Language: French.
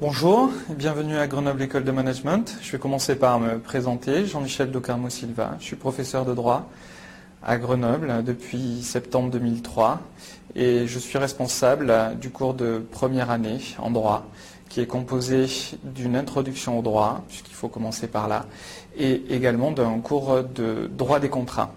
Bonjour bienvenue à Grenoble École de Management. Je vais commencer par me présenter. Jean-Michel Docarmo Silva. Je suis professeur de droit à Grenoble depuis septembre 2003 et je suis responsable du cours de première année en droit qui est composé d'une introduction au droit, puisqu'il faut commencer par là, et également d'un cours de droit des contrats.